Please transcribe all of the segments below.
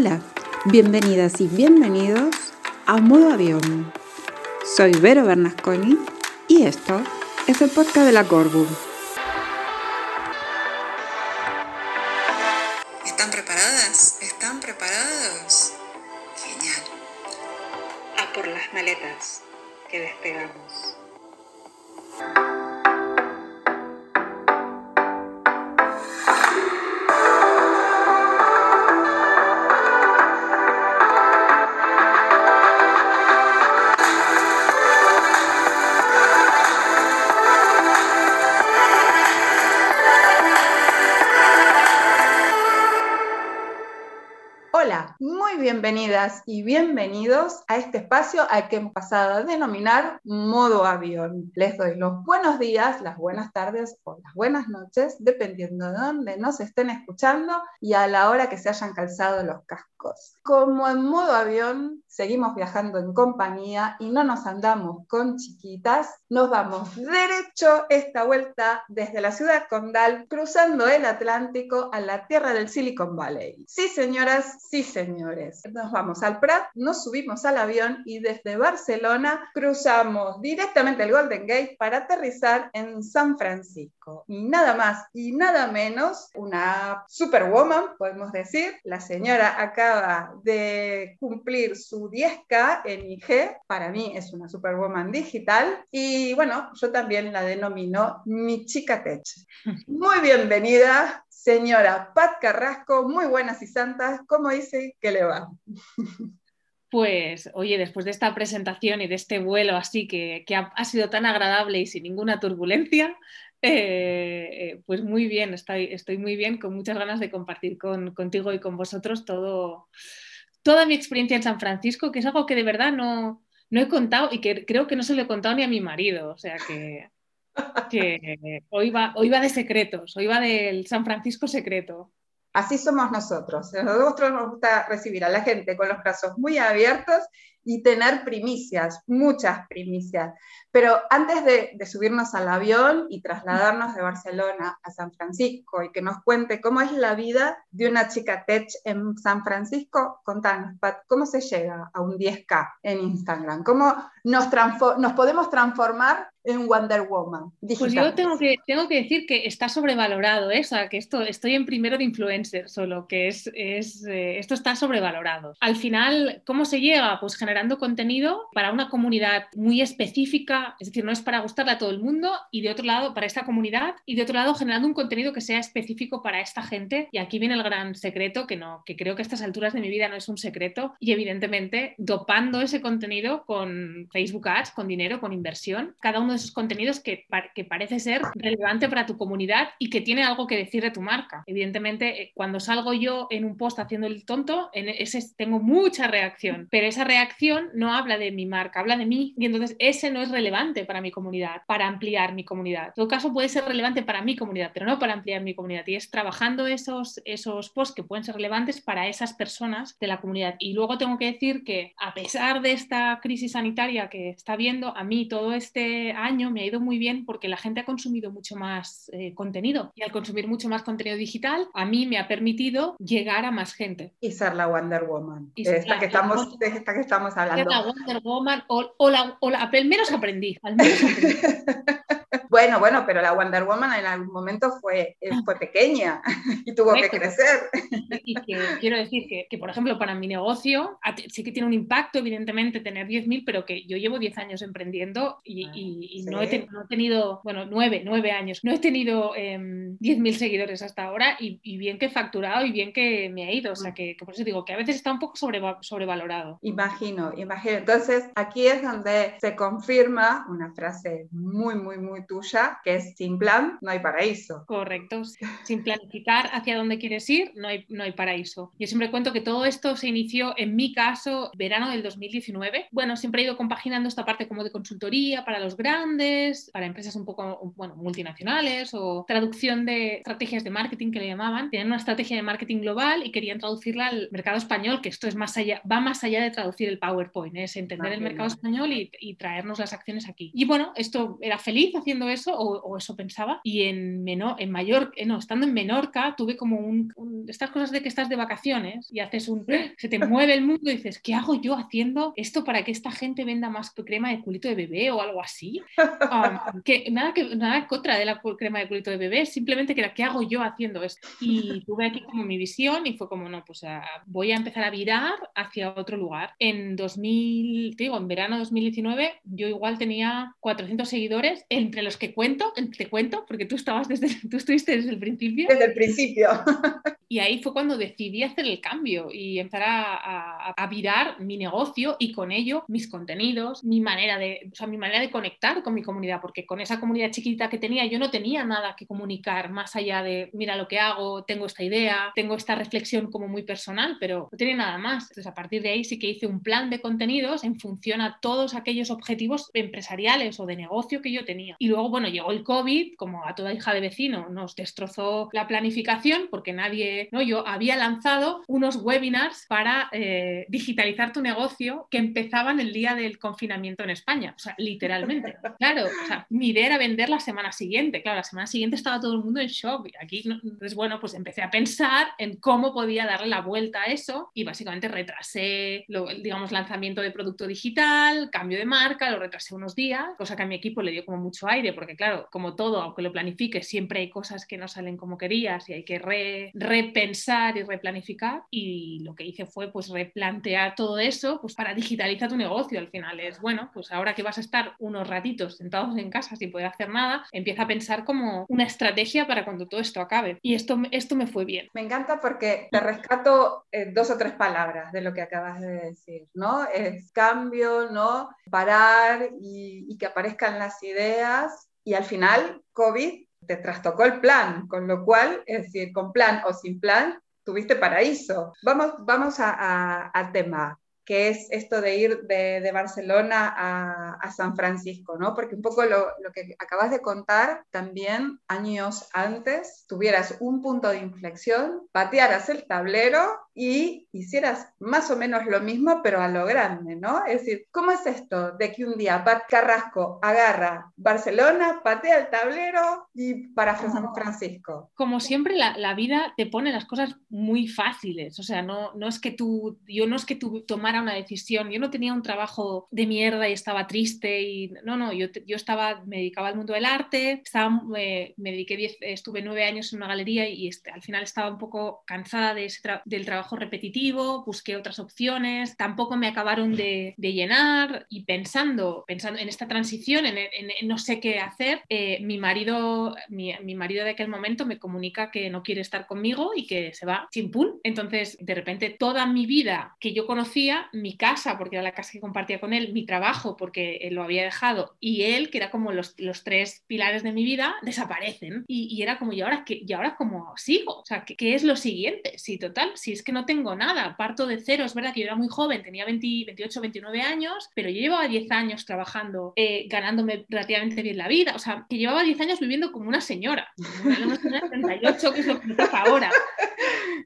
Hola, bienvenidas y bienvenidos a Modo Avión. Soy Vero Bernasconi y esto es el podcast de la Corbu. Y bienvenidos a este espacio al que hemos pasado a denominar modo avión. Les doy los buenos días, las buenas tardes o las buenas noches, dependiendo de dónde nos estén escuchando y a la hora que se hayan calzado los cascos. Como en modo avión seguimos viajando en compañía y no nos andamos con chiquitas, nos vamos derecho esta vuelta desde la ciudad condal, cruzando el Atlántico a la tierra del Silicon Valley. Sí, señoras, Sí, señores. Nos vamos al Prat, nos subimos al avión y desde Barcelona cruzamos directamente el Golden Gate para aterrizar en San Francisco. Y nada más y nada menos, una superwoman, podemos decir. La señora acaba de cumplir su 10K en IG. Para mí es una superwoman digital. Y bueno, yo también la denomino mi chica tech. Muy bienvenida, señora Pat Carrasco. Muy buenas y santas. ¿Cómo dice que le va? Pues, oye, después de esta presentación y de este vuelo así que, que ha, ha, sido tan agradable y sin ninguna turbulencia, eh, eh, pues muy bien, estoy, estoy, muy bien, con muchas ganas de compartir con, contigo y con vosotros todo, toda mi experiencia en San Francisco, que es algo que de verdad no, no he contado y que creo que no se lo he contado ni a mi marido, o sea que, que hoy, va, hoy va de secretos, hoy va del San Francisco secreto. Así somos nosotros. Nosotros nos gusta recibir a la gente con los brazos muy abiertos y tener primicias, muchas primicias. Pero antes de, de, subirnos al avión y trasladarnos de Barcelona a San Francisco y que nos cuente cómo es la vida de una chica tech en San Francisco, contanos, Pat, ¿cómo se llega a un 10K en Instagram? ¿Cómo nos, nos podemos transformar en Wonder Woman? Digital? Pues yo tengo que, tengo que decir que está sobrevalorado, ¿eh? o sea, que esto, estoy en primero de influencer solo, que es, es eh, esto está sobrevalorado. Al final, ¿cómo se llega? Pues generando contenido para una comunidad muy específica, es decir, no es para gustarle a todo el mundo, y de otro lado, para esta comunidad, y de otro lado, generando un contenido que sea específico para esta gente. Y aquí viene el gran secreto, que no, que creo que a estas alturas de mi vida no es un secreto, y evidentemente dopando ese contenido con Facebook Ads, con dinero, con inversión, cada uno de esos contenidos que, que parece ser relevante para tu comunidad y que tiene algo que decir de tu marca. Evidentemente, eh, cuando salgo yo en un post haciendo el tonto, en ese tengo mucha reacción, pero esa reacción no habla de mi marca, habla de mí, y entonces ese no es relevante para mi comunidad, para ampliar mi comunidad. En todo caso, puede ser relevante para mi comunidad, pero no para ampliar mi comunidad. Y es trabajando esos, esos posts que pueden ser relevantes para esas personas de la comunidad. Y luego tengo que decir que a pesar de esta crisis sanitaria que está viendo, a mí todo este año me ha ido muy bien porque la gente ha consumido mucho más eh, contenido. Y al consumir mucho más contenido digital, a mí me ha permitido llegar a más gente. Y ser la Wonder Woman. Y esta, que estamos, de esta que estamos hablando. La Wonder Woman o, o, la, o la, al menos aprendí. Al menos aprendí. Bueno, bueno, pero la Wonder Woman en algún momento fue, eh, fue pequeña y tuvo Correcto. que crecer. Y que quiero decir que, que, por ejemplo, para mi negocio sí que tiene un impacto, evidentemente, tener 10.000, pero que yo llevo 10 años emprendiendo y, ah, y, y ¿sí? no, he ten, no, he tenido, bueno, 9, 9 años, no he tenido eh, 10.000 seguidores hasta ahora y, y, bien que he facturado y bien que me ha ido. O sea, que, que por eso digo que a veces está un poco sobre, sobrevalorado. Imagino, imagino. Entonces, aquí es donde se confirma una frase muy, muy, muy tuya, que es sin plan no hay paraíso. Correcto, sin planificar hacia dónde quieres ir no hay, no hay paraíso. Yo siempre cuento que todo esto se inició, en mi caso, verano del 2019. Bueno, siempre he ido compaginando esta parte como de consultoría para los grandes, para empresas un poco, bueno, multinacionales o traducción de estrategias de marketing que le llamaban. Tenían una estrategia de marketing global y querían traducirla al mercado español, que esto es más allá, va más allá de traducir el PowerPoint, es entender el mercado español y, y traernos las acciones aquí. Y bueno, esto era feliz haciendo eso, o, eso pensaba, y en, menor, en mayor, eh, no, estando en Menorca, tuve como un, estas cosas de que estás de vacaciones y haces un, se te mueve el mundo y dices, ¿qué hago yo haciendo esto para que esta gente venda más crema de culito de bebé o algo así? Um, que nada que nada contra de la crema de culito de bebé, simplemente que era, ¿qué hago yo haciendo esto? Y tuve aquí como mi visión y fue como, no, pues ah, voy a empezar a virar hacia otro lugar. En 2000, te digo, en verano 2019, yo igual tenía 400 seguidores, entre los que cuento, te cuento, porque tú estabas desde, tú estuviste desde el principio. Desde el principio. Y ahí fue cuando decidí hacer el cambio y empezar a, a, virar mi negocio y con ello mis contenidos, mi manera de, o sea, mi manera de conectar con mi comunidad, porque con esa comunidad chiquita que tenía yo no tenía nada que comunicar más allá de, mira lo que hago, tengo esta idea, tengo esta reflexión como muy personal, pero no tenía nada más. Entonces a partir de ahí sí que hice un plan de contenidos en función a todos aquellos objetivos empresariales o de negocio que yo tenía. Y luego, bueno, llegó el COVID, como a toda hija de vecino, nos destrozó la planificación porque nadie, ¿no? Yo había lanzado unos webinars para eh, digitalizar tu negocio que empezaban el día del confinamiento en España, o sea, literalmente. Claro, o sea, mi idea era vender la semana siguiente. Claro, la semana siguiente estaba todo el mundo en shock. Y aquí, entonces, bueno, pues empecé a pensar en cómo podía darle la vuelta a eso y básicamente retrasé, lo, digamos, lanzamiento de producto digital, cambio de marca, lo retrasé unos días, cosa que a mi equipo le dio como mucho aire, porque claro, como todo, aunque lo planifiques, siempre hay cosas que no salen como querías y hay que repensar y replanificar. Y lo que hice fue pues replantear todo eso pues para digitalizar tu negocio. Al final es, bueno, pues ahora que vas a estar unos ratitos sentados en casa sin poder hacer nada, empieza a pensar como una estrategia para cuando todo esto acabe. Y esto, esto me fue bien. Me encanta porque te rescato eh, dos o tres palabras de lo que acabas de decir, ¿no? Es cambio, ¿no? Parar y, y que aparezcan las ideas y al final COVID te trastocó el plan, con lo cual, es decir, con plan o sin plan, tuviste paraíso. Vamos, vamos al tema que es esto de ir de, Barcelona a, San Francisco, ¿no? Porque un poco lo, lo, que acabas de contar, también años antes, tuvieras un punto de inflexión, patearas el tablero y hicieras más o menos lo mismo, pero a lo grande, ¿no? Es decir, ¿cómo es esto de que un día Pat Carrasco agarra Barcelona, patea el tablero y para San Francisco? Como siempre, la, la vida te pone las cosas muy fáciles, o sea, no, no es que tú, yo no es que tú tomaras una decisión. Yo no tenía un trabajo de mierda y estaba triste y no, no, yo, yo estaba, me dedicaba al mundo del arte, estaba, me dediqué diez, estuve nueve años en una galería y este, al final estaba un poco cansada de ese del trabajo repetitivo, busqué otras opciones, tampoco me acabaron de, de llenar y pensando, pensando en esta transición, en, en, no sé qué hacer, eh, mi marido, mi, mi, marido de aquel momento me comunica que no quiere estar conmigo y que se va sin pun. Entonces, de repente, toda mi vida que yo conocía mi casa, porque era la casa que compartía con él, mi trabajo, porque él lo había dejado, y él, que era como los, tres pilares de mi vida, desaparecen. Y, era como, ¿y ahora, qué, ¿y ahora cómo sigo? O sea, ¿qué, es lo siguiente? Si total, si es que no tengo nada, parto de cero, es verdad que yo era muy joven, tenía 28, 29 años, pero yo llevaba 10 años trabajando, eh, ganándome relativamente bien la vida, o sea, que llevaba 10 años viviendo como una señora, una señora de 38, que es lo que me ahora.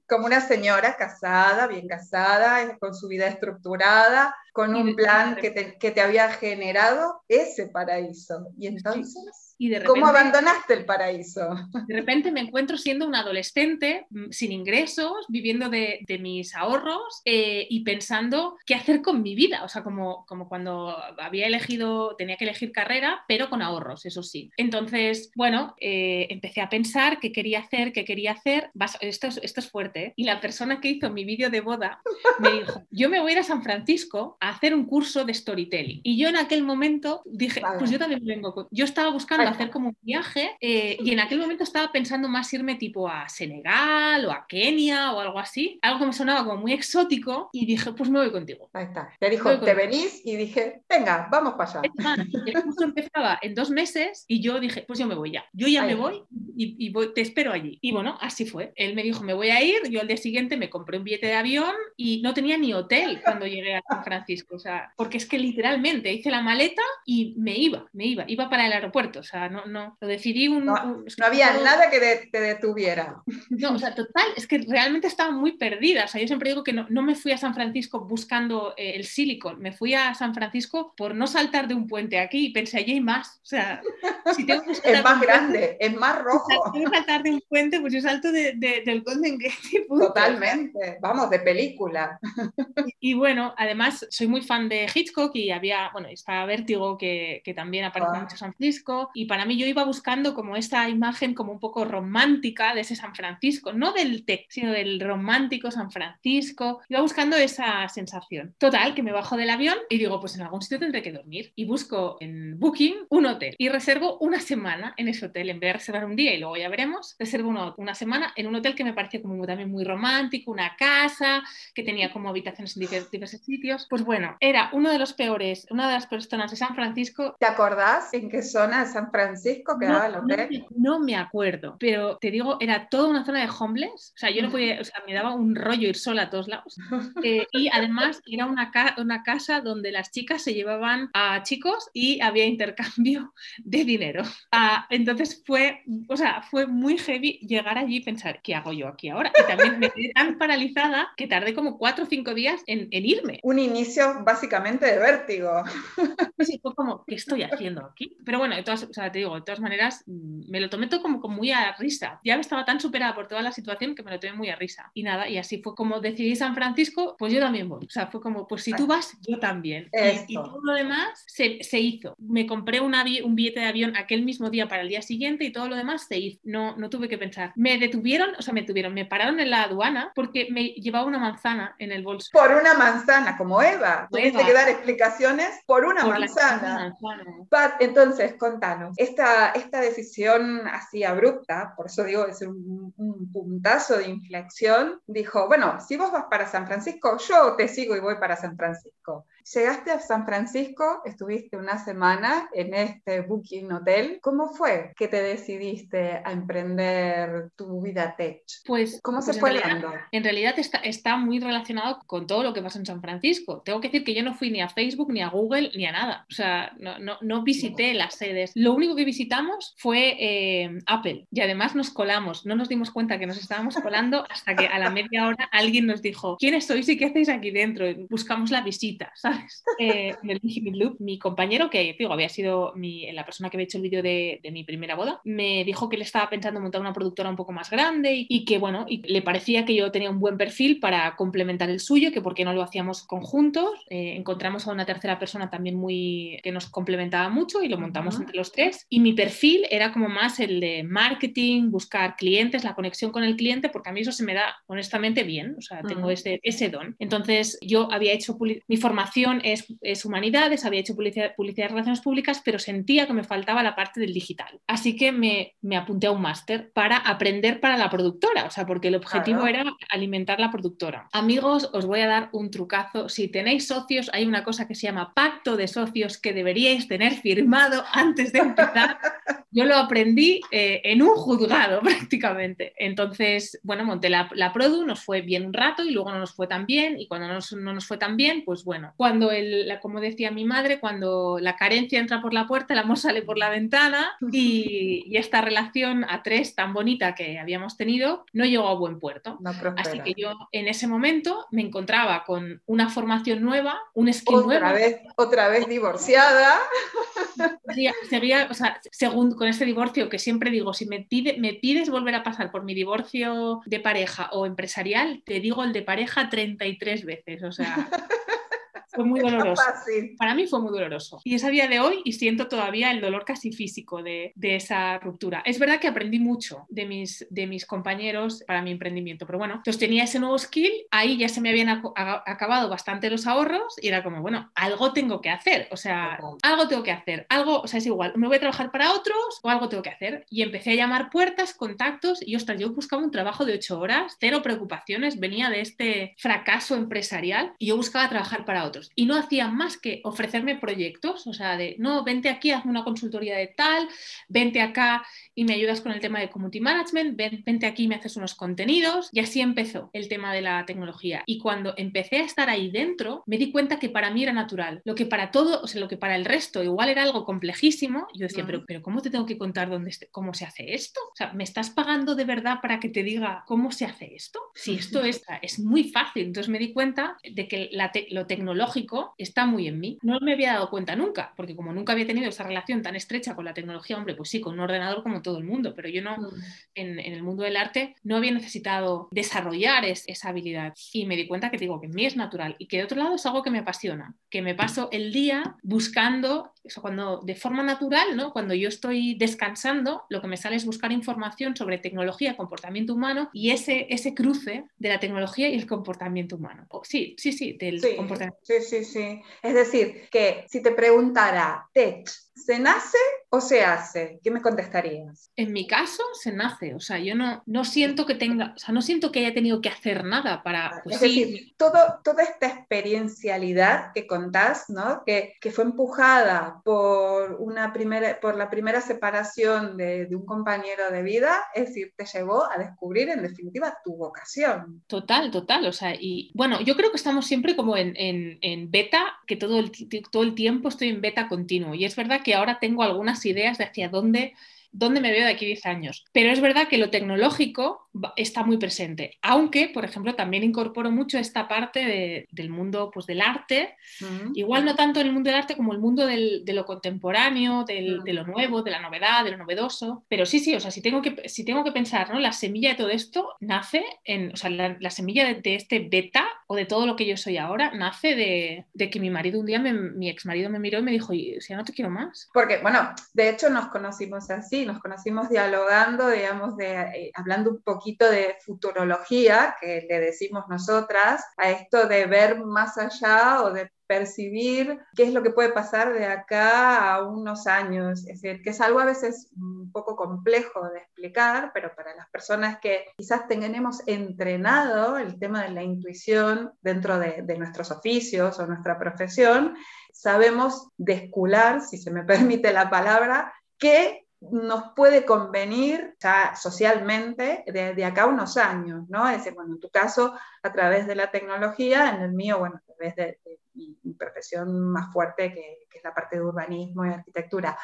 Como una señora casada, bien casada, con su vida estructurada estructurada, con un plan que te, que te había generado ese paraíso. Y entonces... ¿Cómo abandonaste el paraíso? De repente me encuentro siendo un adolescente mm, sin ingresos, viviendo de, mis ahorros eh, y pensando qué hacer con mi vida. O sea, como, como cuando había elegido, tenía que elegir carrera, pero con ahorros, eso sí. Entonces, bueno, eh, empecé a pensar qué quería hacer, qué quería hacer. Esto es, esto es fuerte. ¿eh? Y la persona que hizo mi vídeo de boda me dijo, yo me voy a ir a San Francisco a hacer un curso de storytelling. Y yo en aquel momento dije, pues yo también vengo. Yo estaba buscando hacer como un viaje eh, y en aquel momento estaba pensando más irme tipo a Senegal o a Kenia o algo así, algo que me sonaba como muy exótico y dije, pues me voy contigo. Ahí está. Te dijo, te venís y dije, venga, vamos para allá. el curso empezaba en dos meses y yo dije, pues yo me voy ya. Yo ya me voy y, te espero allí. Y bueno, así fue. Él me dijo, me voy a ir. Yo al día siguiente me compré un billete de avión y no tenía ni hotel cuando llegué a San Francisco. O sea, porque es que literalmente hice la maleta y me iba, me iba, iba para el aeropuerto. O sea, sea, no, no, lo decidí un... No, no había nada que de, te detuviera. No, o sea, total, es que realmente estaba muy perdida. O sea, yo siempre digo que no, no me fui a San Francisco buscando eh, el Silicon, me fui a San Francisco por no saltar de un puente aquí y pensé, allí hay más. O sea, si tengo que es más grande, es más rojo. Si tengo que saltar de un puente, pues yo salto de, de, del Golden Gate. Punto. Totalmente, vamos, de película. Y, y, bueno, además soy muy fan de Hitchcock y había, bueno, está Vértigo que, que también aparece Ah. mucho en San Francisco y para mí yo iba buscando como esta imagen como un poco romántica de ese San Francisco, no del tech, sino del romántico San Francisco. Iba buscando esa sensación. Total, que me bajo del avión y digo, pues en algún sitio tendré que dormir. Y busco en Booking un hotel y reservo una semana en ese hotel. En vez de reservar un día y luego ya veremos, reservo una, una semana en un hotel que me parecía como también muy romántico, una casa que tenía como habitaciones en diver- diversos sitios. Pues bueno, era uno de los peores, una de las peores zonas de San Francisco ¿Te acordás en qué zona de San Francisco quedaba el no, hotel? me- no me acuerdo, pero te digo, era toda una zona de homeless. O sea, yo no podía, o sea, me daba un rollo ir sola a todos lados. Eh, y además era una, ca- una casa donde las chicas se llevaban a chicos y había intercambio de dinero. Ah, entonces fue, o sea, fue muy heavy llegar allí y pensar, ¿qué hago yo aquí ahora? Y también me quedé tan paralizada que tardé como cuatro o cinco días en, en irme. Un inicio básicamente de vértigo. Sí, fue como, ¿qué estoy haciendo aquí? Pero bueno, todas, o sea, te digo, de todas maneras, mm, me lo tomé todo como, como muy a risa. Ya estaba tan superada por toda la situación que me lo tomé muy a risa. Y nada, y así fue como decidí San Francisco, pues yo también voy. O sea, fue como, pues si tú vas, yo también. Y, todo lo demás se, se hizo. Me compré un, billete de avión aquel mismo día para el día siguiente y todo lo demás se hizo. No, no tuve que pensar. Me detuvieron, o sea, me tuvieron, me pararon en la aduana porque me llevaba una manzana en el bolso. Por una manzana, como Eva. Tuviste Eva. que dar explicaciones por una Por manzana. manzana. Pat, entonces, contanos, esta, esta decisión así abrupta, por eso digo, es un, un puntazo de inflexión, dijo, bueno, si vos vas para San Francisco, yo te sigo y voy para San Francisco. Llegaste a San Francisco, estuviste una semana en este Booking Hotel. ¿Cómo fue que te decidiste a emprender tu vida tech? Pues, ¿Cómo pues se fue realidad- dando? En realidad está, está muy relacionado con todo lo que pasa en San Francisco. Tengo que decir que yo no fui ni a Facebook, ni a Google, ni a nada. O sea, no, no, no visité las sedes. Lo único que visitamos fue eh, Apple y además nos colamos. No nos dimos cuenta que nos estábamos colando hasta que a la media hora alguien nos dijo, ¿quiénes sois y qué hacéis aquí dentro? Buscamos la visita, ¿sabes? Eh, en el Infinite Loop, mi compañero, que digo, había sido mi- la persona que había hecho el vídeo de, de mi primera boda, me dijo que él estaba pensando en montar una productora un poco más grande y, y que, bueno, y le parecía que yo tenía un buen perfil para complementar el suyo, que por qué no lo hacíamos conjuntos. Eh, encontramos a una tercera persona también muy que nos complementaba mucho y lo montamos Ujú. entre los tres. Y mi perfil era como más el de marketing, buscar clientes, la conexión con el cliente, porque a mí eso se me da honestamente bien, o sea, tengo Ujú. ese, ese don. Entonces, yo había hecho, mi formación es, es humanidades, había hecho publicidad, publicidad y relaciones públicas, pero sentía que me faltaba la parte del digital. Así que me, me apunté a un máster para aprender para la productora, o sea, porque el objetivo Claro. era alimentar la productora. Amigos, os voy a dar un trucazo. Si tenéis socios, hay una cosa que se llama pacto de socios que deberíais tener firmado antes de empezar. Yo lo aprendí eh, en un juzgado prácticamente. Entonces, bueno, monté la, la Produ, nos fue bien un rato y luego no nos fue tan bien. Y cuando no nos, no nos fue tan bien, pues bueno, cuando, el, la- como decía mi madre, cuando la carencia entra por la puerta, el amor sale por la ventana y, y esta relación a tres tan bonita que habíamos tenido no llegó a buen puerto. No Así que yo en ese momento me encontraba con una formación nueva, un skill Otra nuevo. vez, otra vez divorciada. Seguía, seguía, o sea, según con este divorcio que siempre digo, si me, pide, me pides volver a pasar por mi divorcio de pareja o empresarial, te digo el de pareja 33 veces. O sea, fue muy doloroso. Fácil. Para mí fue muy doloroso. Y es a día de hoy y siento todavía el dolor casi físico de, de esa ruptura. Es verdad que aprendí mucho de mis, de mis compañeros para mi emprendimiento, pero bueno, entonces tenía ese nuevo skill, ahí ya se me habían a- acabado bastante los ahorros y era como, bueno, algo tengo que hacer, o sea, algo tengo que hacer, algo, o sea, es igual, me voy a trabajar para otros o algo tengo que hacer. Y empecé a llamar puertas, contactos y, ostras, yo buscaba un trabajo de ocho horas, cero preocupaciones, venía de este fracaso empresarial y yo buscaba trabajar para otros. Proyectos. Y no hacía más que ofrecerme proyectos, o sea, de, no, vente aquí, hazme una consultoría de tal, vente acá y me ayudas con el tema de community management, vente aquí y me haces unos contenidos. Y así empezó el tema de la tecnología. Y cuando empecé a estar ahí dentro, me di cuenta que para mí era natural. Lo que para todo, o sea, lo que para el resto igual era algo complejísimo, yo decía, pero, pero ¿cómo te tengo que contar dónde cómo se hace esto? O sea, ¿me estás pagando de verdad para que te diga cómo se hace esto? Si esto es, es muy fácil. Entonces me di cuenta de que lo tecnológico está muy en mí. No me había dado cuenta nunca, porque como nunca había tenido esa relación tan estrecha con la tecnología, hombre, pues sí, con un ordenador como todo el mundo, pero yo no, mm. en, el mundo del arte, no había necesitado desarrollar esa habilidad. Y me di cuenta que digo que en mí es natural y que de otro lado es algo que me apasiona, que me paso el día buscando, eso cuando de forma natural, ¿no? Cuando yo estoy descansando, lo que me sale es buscar información sobre tecnología, comportamiento humano y ese, ese cruce de la tecnología y el comportamiento humano. sí, sí, sí, del comportamiento. Sí, sí, sí. Es decir, que si te preguntara, Tech, ¿se nace o se hace? ¿Qué me contestarías? En mi caso, se nace. O sea, yo no, no siento que tenga, o sea, no siento que haya tenido que hacer nada para. Pues es decir, todo, toda esta experiencialidad que contás, ¿no? Que, que fue empujada por, una primera, por la primera separación de, de un compañero de vida, es decir, te llevó a descubrir en definitiva tu vocación. Total, total. O sea, y bueno, yo creo que estamos siempre como en, en, en beta, que todo el, todo el tiempo estoy en beta continuo. Y es verdad que ahora tengo algunas ideas de hacia dónde dónde me veo de aquí 10 años. Pero es verdad que lo tecnológico está muy presente, aunque, por ejemplo, también incorporo mucho esta parte del mundo pues, del arte, igual no tanto en el mundo del arte como el mundo de lo contemporáneo, de lo nuevo, de la novedad, de lo novedoso. Pero sí, sí, o sea, si tengo que, si tengo que pensar, ¿no? La semilla de todo esto nace en, o sea, la, semilla de, este beta o de todo lo que yo soy ahora, nace de, que mi marido un día, mi ex marido me miró y me dijo, si ya no te quiero más. Porque, bueno, de hecho nos conocimos así nos conocimos dialogando, digamos, de, eh, hablando un poquito de futurología, que le decimos nosotras, a esto de ver más allá o de percibir qué es lo que puede pasar de acá a unos años. Es decir, que es algo a veces un poco complejo de explicar, pero para las personas que quizás tenemos entrenado el tema de la intuición dentro de, de nuestros oficios o nuestra profesión, sabemos descular, si se me permite la palabra, qué nos puede convenir ya socialmente de, acá a unos años, ¿no? Es decir, bueno, en tu caso a través de la tecnología, en el mío, bueno, a través de, mi, profesión más fuerte que, que, es la parte de urbanismo y arquitectura.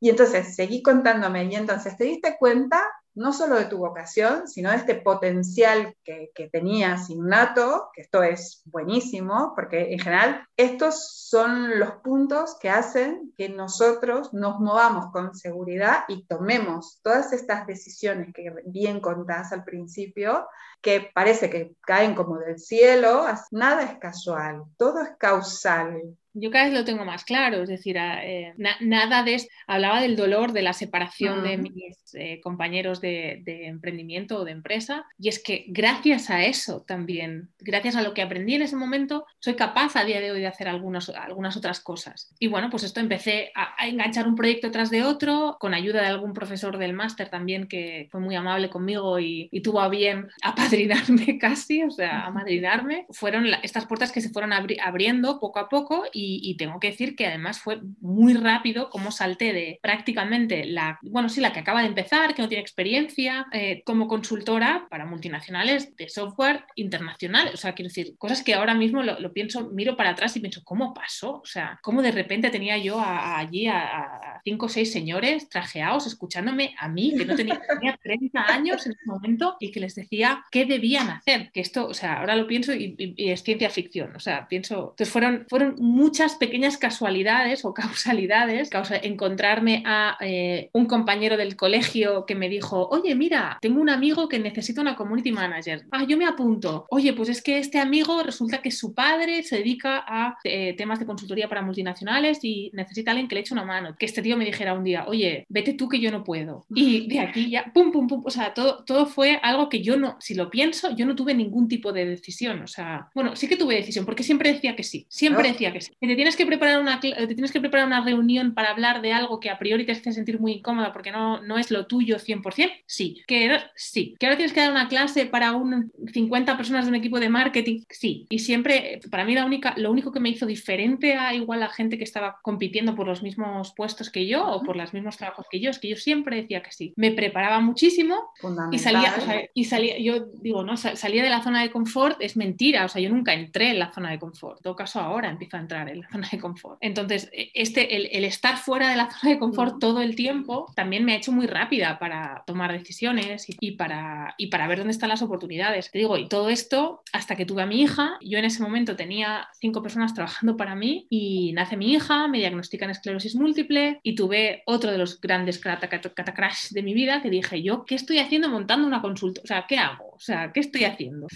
Y entonces seguí contándome y entonces te diste cuenta no solo de tu vocación, sino de este potencial que, que tenías innato, que esto es buenísimo, porque en general estos son los puntos que hacen que nosotros nos movamos con seguridad y tomemos todas estas decisiones que bien contás al principio, que parece que caen como del cielo, nada es casual, todo es causal. Yo cada vez lo tengo más claro, es decir, eh, nada de esto. Hablaba del dolor de la separación de mis eh, compañeros de, emprendimiento o de empresa, y es que gracias a eso también, gracias a lo que aprendí en ese momento, soy capaz a día de hoy de hacer algunas, algunas otras cosas. Y bueno, pues esto empecé a, enganchar un proyecto tras de otro, con ayuda de algún profesor del máster también que fue muy amable conmigo y, tuvo a bien apadrinarme casi, o sea, a madrinarme. Fueron estas puertas que se fueron abriendo poco a poco y y, tengo que decir que además fue muy rápido como salté de prácticamente la, bueno, sí, la que acaba de empezar, que no tiene experiencia, eh, como consultora para multinacionales de software internacional. O sea, quiero decir, cosas que ahora mismo lo, pienso, miro para atrás y pienso, ¿cómo pasó? O sea, ¿cómo de repente tenía yo allí a, cinco o seis señores trajeados escuchándome a mí, que no tenía, tenía 30 años en ese momento y que les decía qué debían hacer? Que esto, o sea, ahora lo pienso y, es ciencia ficción. O sea, pienso, entonces fueron, fueron muchas muchas pequeñas casualidades o causalidades, causa, encontrarme a eh, un compañero del colegio que me dijo, oye, mira, tengo un amigo que necesita una community manager. Ah, yo me apunto. Oye, pues es que este amigo resulta que su padre se dedica a eh, temas de consultoría para multinacionales y necesita alguien que le eche una mano. Que este tío me dijera un día, oye, vete tú que yo no puedo. Y de aquí ya, pum, pum, pum. O sea, todo, todo fue algo que yo no, si lo pienso, yo no tuve ningún tipo de decisión. O sea, bueno, sí que tuve decisión porque siempre decía que sí, siempre decía que sí. Te tienes que preparar una, te tienes que preparar una reunión para hablar de algo que a priori te hace sentir muy incómoda porque no, no es lo tuyo 100%, sí. Que sí. Que ahora tienes que dar una clase para un 50 personas de un equipo de marketing, sí. Y siempre, para mí la única, lo único que me hizo diferente a igual la gente que estaba compitiendo por los mismos puestos que yo o por los mismos trabajos que yo, es que yo siempre decía que sí. Me preparaba muchísimo y salía, y salía, yo digo, no, salía de la zona de confort, es mentira, o sea, yo nunca entré en la zona de confort. En todo caso, ahora empiezo a entrar en la zona de confort. Entonces, e, este, el, estar fuera de la zona de confort mm. todo el tiempo también me ha hecho muy rápida para tomar decisiones y, para, y para ver dónde están las oportunidades. Te digo, y todo esto hasta que tuve a mi hija, yo en ese momento tenía cinco personas trabajando para mí y nace mi hija, me diagnostican esclerosis múltiple y tuve otro de los grandes catacrash de mi vida que dije, yo, ¿qué estoy haciendo montando una consulta? O sea, ¿qué hago? O sea, ¿qué estoy haciendo?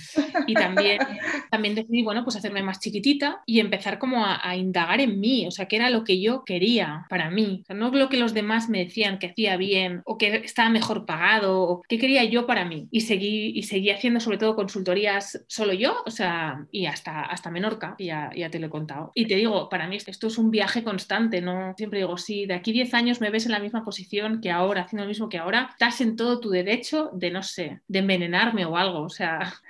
Y también, también decidí, bueno, pues hacerme más chiquitita y empezar como a, indagar en mí, o sea, qué era lo que yo quería para mí. O sea, no lo que los demás me decían que hacía bien o que estaba mejor pagado o qué quería yo para mí. Y seguí, y seguí haciendo sobre todo consultorías solo yo, o sea, y hasta, hasta Menorca, ya, ya te lo he contado. Y te digo, para mí esto es un viaje constante, ¿no? Siempre digo, si de aquí 10 años me ves en la misma posición que ahora, haciendo lo mismo que ahora, estás en todo tu derecho de, no sé, de envenenarme o algo, o sea...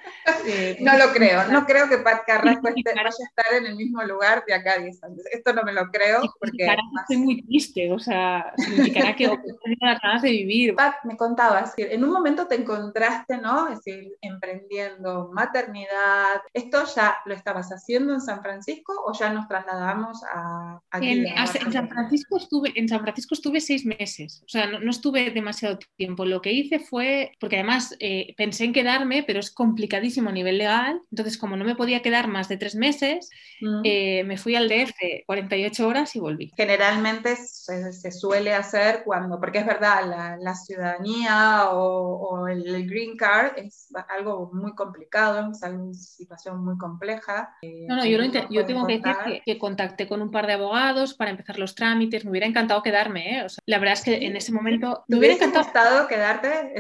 Eh, no lo creo, no creo que Pat Carrasco esté, vaya a estar en el mismo lugar de acá 10 años. Esto no me lo creo porque... Estoy muy triste, o sea, significará que las ganas de vivir. Pat, me contabas que en un momento te encontraste, ¿no? Es decir, emprendiendo maternidad. ¿Esto ya lo estabas haciendo en San Francisco o ya nos trasladamos a... Aquí, en, en, San Francisco estuve, en San Francisco estuve seis meses, o sea, no, no estuve demasiado tiempo. Lo que hice fue, porque además eh, pensé en quedarme, pero es complicadísimo a nivel legal, entonces como no me podía quedar más de tres meses, mm. eh, me fui al DF 48 horas y volví. Generalmente se, suele hacer cuando, porque es verdad, la, ciudadanía o, el, green card es algo muy complicado, es una situación muy compleja. Eh, no, no, yo, yo tengo que decir que, contacté con un par de abogados para empezar los trámites, me hubiera encantado quedarme, ¿eh? la verdad es que en ese momento me hubiera encantado quedarte.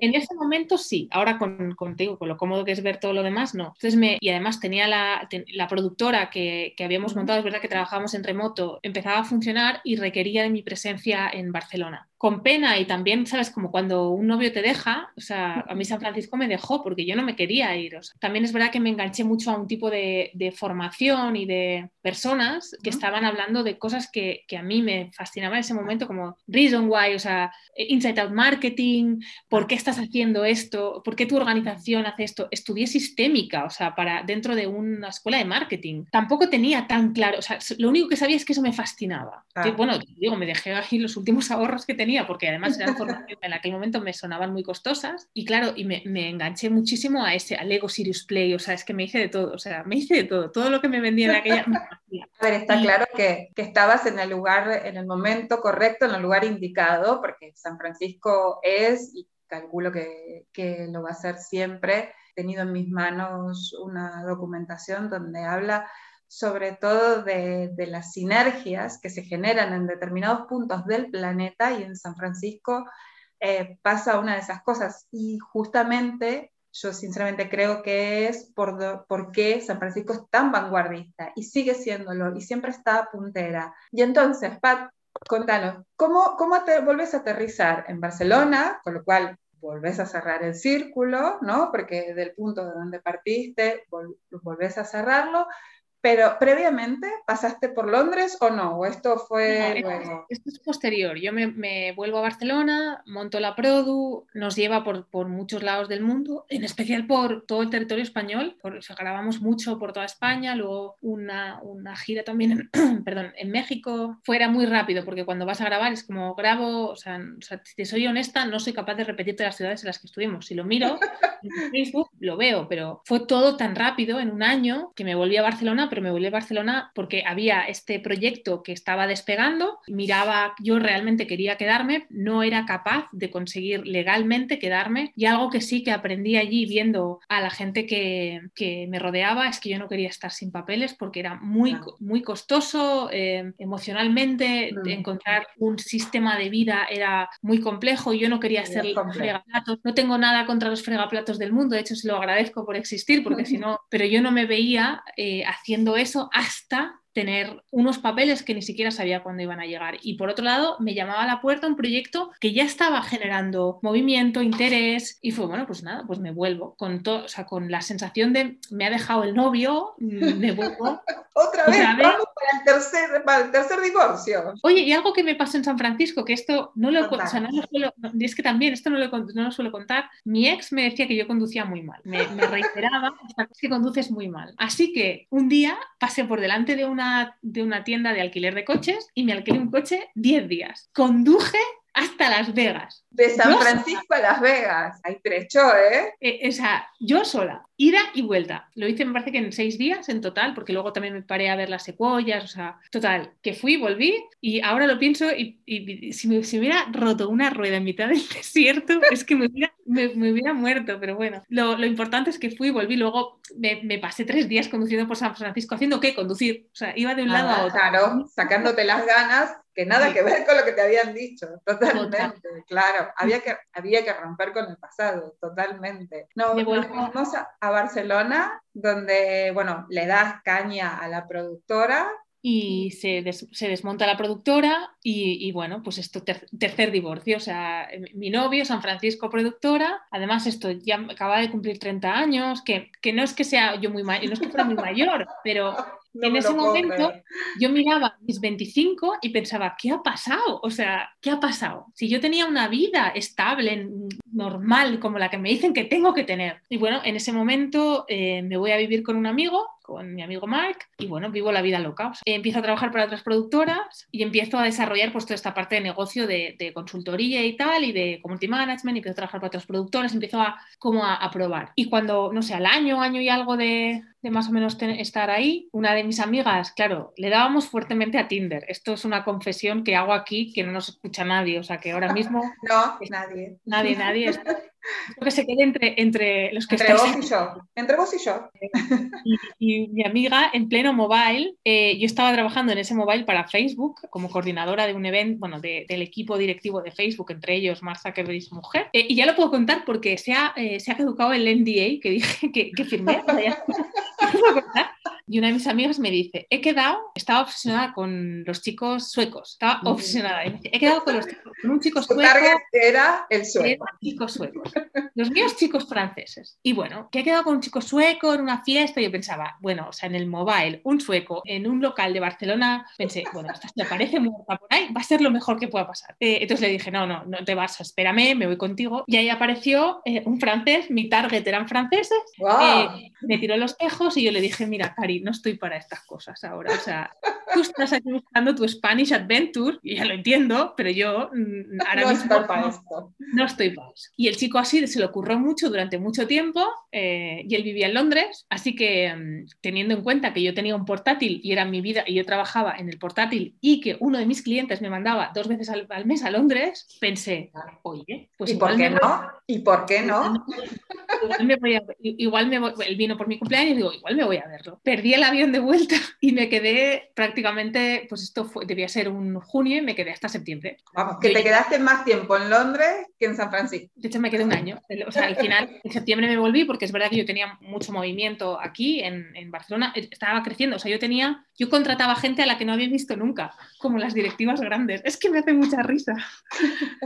En ese momento sí, ahora con, contigo, con lo cómodo que es ver todo lo demás, no. Entonces me, y además tenía la, la productora que, que, habíamos montado, es verdad que trabajábamos en remoto, empezaba a funcionar y requería de mi presencia en Barcelona con pena y también, ¿sabes? Como cuando un novio te deja, o sea, a mí San Francisco me dejó porque yo no me quería ir. también es verdad que me enganché mucho a un tipo de, formación y de personas que estaban hablando de cosas que, a mí me fascinaban en ese momento, como Reason Why, o sea, Inside Out Marketing, ¿por qué estás haciendo esto? ¿Por qué tu organización hace esto? Estudié sistémica, o sea, para dentro de una escuela de marketing. Tampoco tenía tan claro, o sea, lo único que sabía es que eso me fascinaba. Que, bueno, digo, me dejé ahí los últimos ahorros que tenía porque además eran formaciones en aquel momento me sonaban muy costosas. Y claro, y me, me, enganché muchísimo a ese, al Lego Sirius Play, o sea, es que me hice de todo, o sea, me hice de todo, todo lo que me vendía en aquella... a ver, está claro que, que, estabas en el lugar, en el momento correcto, en el lugar indicado, porque San Francisco es, y calculo que, que lo va a ser siempre, he tenido en mis manos una documentación donde habla sobre todo de, las sinergias que se generan en determinados puntos del planeta y en San Francisco eh, pasa una de esas cosas. Y justamente yo sinceramente creo que es por, porque San Francisco es tan vanguardista y sigue siéndolo y siempre está puntera. Y entonces, Pat, contanos, ¿cómo, cómo te volvés a aterrizar en Barcelona? Con lo cual volvés a cerrar el círculo, ¿no? Porque del punto de donde partiste, volvés a cerrarlo, pero previamente, ¿pasaste por Londres o no? ¿O esto fue luego? Esto es posterior. Yo me, vuelvo a Barcelona, monto la Produ, nos lleva por, por, muchos lados del mundo, en especial por todo el territorio español. Por, grabamos mucho por toda España, luego una, una gira también en, perdón, en México. Fuera muy rápido, porque cuando vas a grabar es como grabo, o sea, si te soy honesta, no soy capaz de repetirte las ciudades en las que estuvimos. Si lo miro en Facebook, lo veo, pero fue todo tan rápido en un año que me volví a Barcelona pero me volví a Barcelona porque había este proyecto que estaba despegando, miraba, yo realmente quería quedarme, no era capaz de conseguir legalmente quedarme y algo que sí que aprendí allí viendo a la gente que, que me rodeaba es que yo no quería estar sin papeles porque era muy, muy costoso eh, emocionalmente, mm. encontrar un sistema de vida era muy complejo yo no quería ser fregaplatos, no tengo nada contra los fregaplatos del mundo, de hecho se lo agradezco por existir porque si no, pero yo no me veía eh, haciendo eso hasta tener unos papeles que ni siquiera sabía cuándo iban a llegar. Y por otro lado, me llamaba a la puerta un proyecto que ya estaba generando movimiento, interés, y fue, bueno, pues nada, pues me vuelvo con todo, o sea, con la sensación de me ha dejado el novio, me vuelvo. otra vez, para el, tercer, para el tercer divorcio. Oye, y algo que me pasó en San Francisco, que esto no lo, o sea, no lo suelo, es que también esto no lo, no lo, suelo contar, mi ex me decía que yo conducía muy mal, me, me reiteraba que conduces muy mal. Así que un día pasé por delante de una, de una tienda de alquiler de coches y me alquilé un coche 10 días. Conduje hasta Las Vegas. De San Francisco a Las Vegas. Hay trecho, ¿eh? ¿eh? O sea, yo sola, ida y vuelta. Lo hice, me parece que en seis días en total, porque luego también me paré a ver las secuoyas, o sea, total, que fui, volví y ahora lo pienso y, si, me, hubiera roto una rueda en mitad del desierto, es que me hubiera, me, hubiera muerto, pero bueno, lo, lo, importante es que fui, volví, luego me, me, pasé tres días conduciendo por San Francisco, haciendo qué, conducir, o sea, iba de un lado a otro. Claro, sacándote las ganas que nada que ver con lo que te habían dicho, totalmente, claro, había que, había que romper con el pasado, totalmente. No, fuimos Barcelona, donde, bueno, le das caña a la productora, y se, se, desmonta la productora y, bueno, pues esto tercer divorcio, o sea, mi novio, San Francisco productora, además esto ya acaba de cumplir 30 años, que, que no es que sea yo muy mayor, no es que fuera muy mayor, pero en ese momento yo miraba mis 25 y pensaba, ¿qué ha pasado? O sea, ¿qué ha pasado? Si yo tenía una vida estable, normal, como la que me dicen que tengo que tener. Y bueno, en ese momento eh, me voy a vivir con un amigo con mi amigo Mark y bueno, vivo la vida loca. empiezo a trabajar para otras productoras y empiezo a desarrollar pues toda esta parte de negocio de, consultoría y tal y de community management, y empiezo a trabajar para otras productoras, empiezo a como a, a probar. Y cuando, no sé, al año, año y algo de, de más o menos estar ahí, una de mis amigas, claro, le dábamos fuertemente a Tinder. Esto es una confesión que hago aquí que no nos escucha nadie, o sea que ahora mismo... no, nadie. Nadie, nadie. que se quede entre, entre los que entre vos y yo. Entre vos y yo. Y, mi amiga en pleno mobile, eh, yo estaba trabajando en ese mobile para Facebook como coordinadora de un evento, bueno, del equipo directivo de Facebook, entre ellos Mark Zuckerberg y su mujer. Eh, y ya lo puedo contar porque se ha, eh, se ha caducado el NDA que dije que, que firmé. Kenapa, Y una de mis amigas me dice, he quedado, estaba obsesionada con los chicos suecos, estaba obsesionada. he quedado con, los, con un chico sueco. era el sueco. chicos suecos. Los míos chicos franceses. Y bueno, que he quedado con un chico sueco en una fiesta. Y yo pensaba, bueno, o sea, en el mobile, un sueco en un local de Barcelona, pensé, bueno, esta te parece muerta por ahí, va a ser lo mejor que pueda pasar. Eh, entonces le dije, no, no, no te vas, espérame, me voy contigo. Y ahí apareció eh, un francés, mi target eran franceses. Eh, me tiró los tejos y yo le dije, mira, Cari, no estoy para estas cosas ahora. O sea, tú estás aquí buscando tu Spanish Adventure, y ya lo entiendo, pero yo mm, ahora no mismo para esto. no estoy para eso. Y el chico así se le ocurrió mucho durante mucho tiempo eh, y él vivía en Londres, así que mm, teniendo en cuenta que yo tenía un portátil y era mi vida y yo trabajaba en el portátil y que uno de mis clientes me mandaba dos veces al, mes a Londres, pensé, oye, pues ¿Y por qué no? ¿Y por qué no? Igual me voy a, igual me voy, él vino por mi cumpleaños y digo, igual me voy a verlo. Perdí el avión de vuelta y me quedé prácticamente, pues esto fue, debía ser un junio y me quedé hasta septiembre. Vamos, que te quedaste más tiempo en Londres que en San Francisco. De hecho, me quedé un año. O sea, al final, en septiembre me volví porque es verdad que yo tenía mucho movimiento aquí en, en Barcelona, estaba creciendo. O sea, yo tenía, yo contrataba gente a la que no había visto nunca, como las directivas grandes. Es que me hace mucha risa.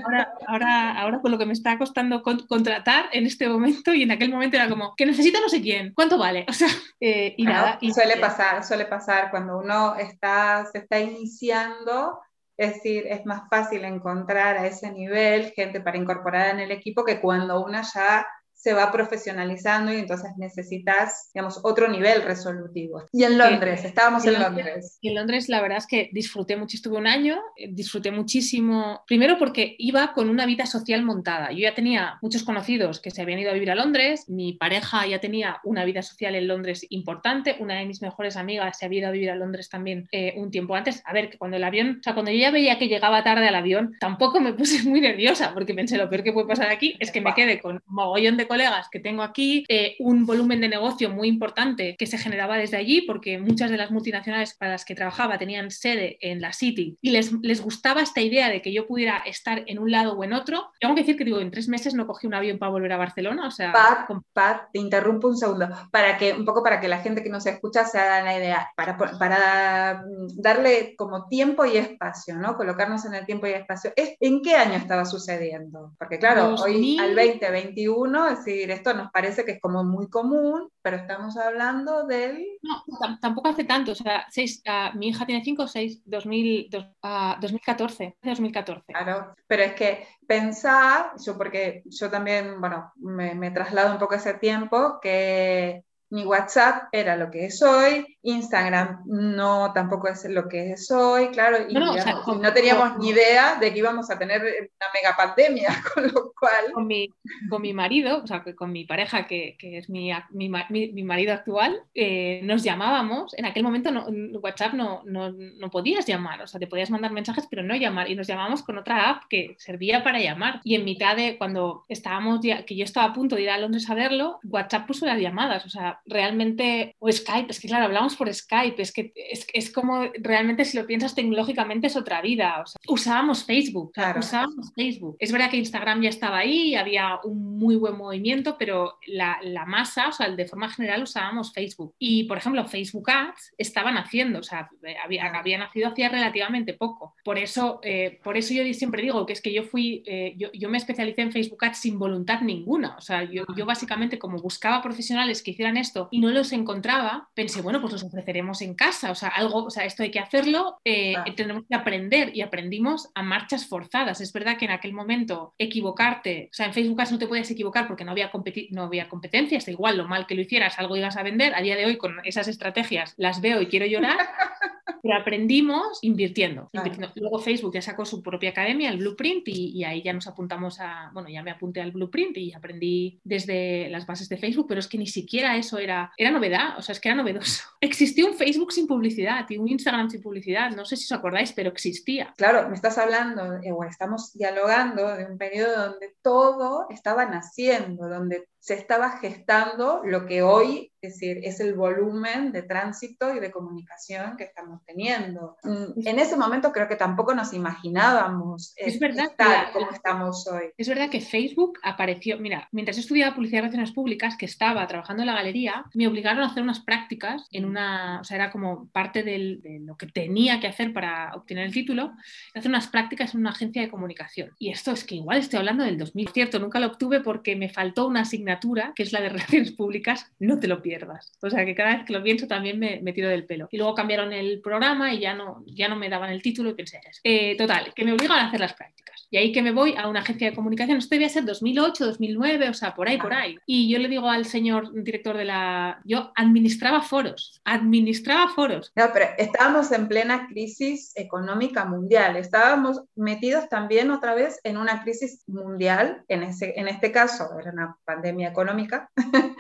Ahora, ahora, ahora con lo que me está costando contratar en este momento y en aquel momento era como, que necesita no sé quién, ¿cuánto vale? O sea, eh, y nada. Y, suele pasar, suele pasar cuando uno está, se está iniciando. Es decir, es más fácil encontrar a ese nivel gente para incorporar en el equipo que cuando uno ya se va profesionalizando y entonces necesitas, digamos, otro nivel resolutivo. Y en Londres, estábamos en, Londres. Y en Londres la verdad es que disfruté mucho, estuve un año, eh, disfruté muchísimo, primero porque iba con una vida social montada. Yo ya tenía muchos conocidos que se habían ido a vivir a Londres, mi pareja ya tenía una vida social en Londres importante, una de mis mejores amigas se había ido a vivir a Londres también eh, un tiempo antes. A ver, que cuando el avión, o sea, cuando yo ya veía que llegaba tarde al avión, tampoco me puse muy nerviosa porque pensé lo peor que puede pasar aquí es que me quede con un mogollón de colegas que tengo aquí, eh, un volumen de negocio muy importante que se generaba desde allí, porque muchas de las multinacionales para las que trabajaba tenían sede en la City y les, les gustaba esta idea de que yo pudiera estar en un lado o en otro. Tengo que decir que digo, en tres meses no cogí un avión para volver a Barcelona, o sea... Pat, Pat, te interrumpo un segundo, para que, un poco para que la gente que nos escucha se haga la idea, para, para darle como tiempo y espacio, ¿no? Colocarnos en el tiempo y espacio. ¿En qué año estaba sucediendo? Porque claro, hoy al 2021, es decir, esto nos parece que es como muy común, pero estamos hablando del... No, tampoco hace tanto, o sea, seis, uh, mi hija tiene 5 o 6, 2000, uh, 2014, 2014. Claro, pero es que pensar, yo porque yo también, bueno, me, me traslado un poco ese tiempo, que mi WhatsApp era lo que es hoy, Instagram no tampoco es lo que es hoy, claro, y no, no teníamos ni idea de que íbamos a tener una mega pandemia, con lo cual... Con mi, con mi marido, o sea, con mi pareja, que, que es mi, mi, mi, marido actual, eh, nos llamábamos, en aquel momento no, WhatsApp no, no, podías llamar, o sea, te podías mandar mensajes, pero no llamar, y nos llamábamos con otra app que servía para llamar, y en mitad de cuando estábamos, ya, que yo estaba a punto de ir a Londres a verlo, WhatsApp puso las llamadas, o sea, realmente, o Skype, es que claro, hablamos por Skype, es que es, como realmente si lo piensas tecnológicamente es otra vida. usábamos Facebook, usábamos Facebook. Es verdad que Instagram ya estaba ahí, había un muy buen movimiento, pero la, masa, o sea, de forma general usábamos Facebook. Y por ejemplo, Facebook Ads estaban haciendo, o sea, había, había nacido hacía relativamente poco. Por eso, eh, por eso yo siempre digo que es que yo fui, eh, yo, me especialicé en Facebook Ads sin voluntad ninguna. O sea, yo, yo básicamente como buscaba profesionales que hicieran esto y no los encontraba, pensé, bueno, pues los ofreceremos en casa, o sea, algo, o sea, esto hay que hacerlo, eh, tenemos que aprender y aprendimos a marchas forzadas. Es verdad que en aquel momento equivocarte, o sea, en Facebook no te puedes equivocar porque no había, no había competencias, igual lo mal que lo hicieras, algo ibas a vender. A día de hoy con esas estrategias las veo y quiero llorar. pero aprendimos invirtiendo, Luego Facebook ya sacó su propia academia, el Blueprint, y, y, ahí ya nos apuntamos a, bueno, ya me apunté al Blueprint y aprendí desde las bases de Facebook, pero es que ni siquiera eso era, era novedad, o sea, es que era novedoso. Existía un Facebook sin publicidad y un Instagram sin publicidad, no sé si os acordáis, pero existía. Claro, me estás hablando, eh, estamos dialogando de un periodo donde todo estaba naciendo, donde se estaba gestando lo que hoy es decir, es el volumen de tránsito y de comunicación que estamos teniendo. Mm, en ese momento creo que tampoco nos imaginábamos es verdad estar como estamos hoy. Es verdad que Facebook apareció, mira, mientras estudiaba publicidad y relaciones públicas, que estaba trabajando en la galería, me obligaron a hacer unas prácticas en una, o sea, era como parte de lo que tenía que hacer para obtener el título, hacer unas prácticas en una agencia de comunicación. Y esto es que igual estoy hablando del 2000. Cierto, nunca lo obtuve porque me faltó una asignatura, que es la de relaciones públicas, no te lo pierdas o sea que cada vez que lo pienso también me, tiro del pelo. Y luego cambiaron el programa y ya no, ya no me daban el título y pensé. Eh, total, que me obligan a hacer las prácticas. Y ahí que me voy a una agencia de comunicación, esto debía ser 2008, 2009, o sea, por ahí, por ahí. Y yo le digo al señor director de la... Yo administraba foros, administraba foros. No, pero estábamos en plena crisis económica mundial, estábamos metidos también otra vez en una crisis mundial, en, ese, en este caso era una pandemia económica.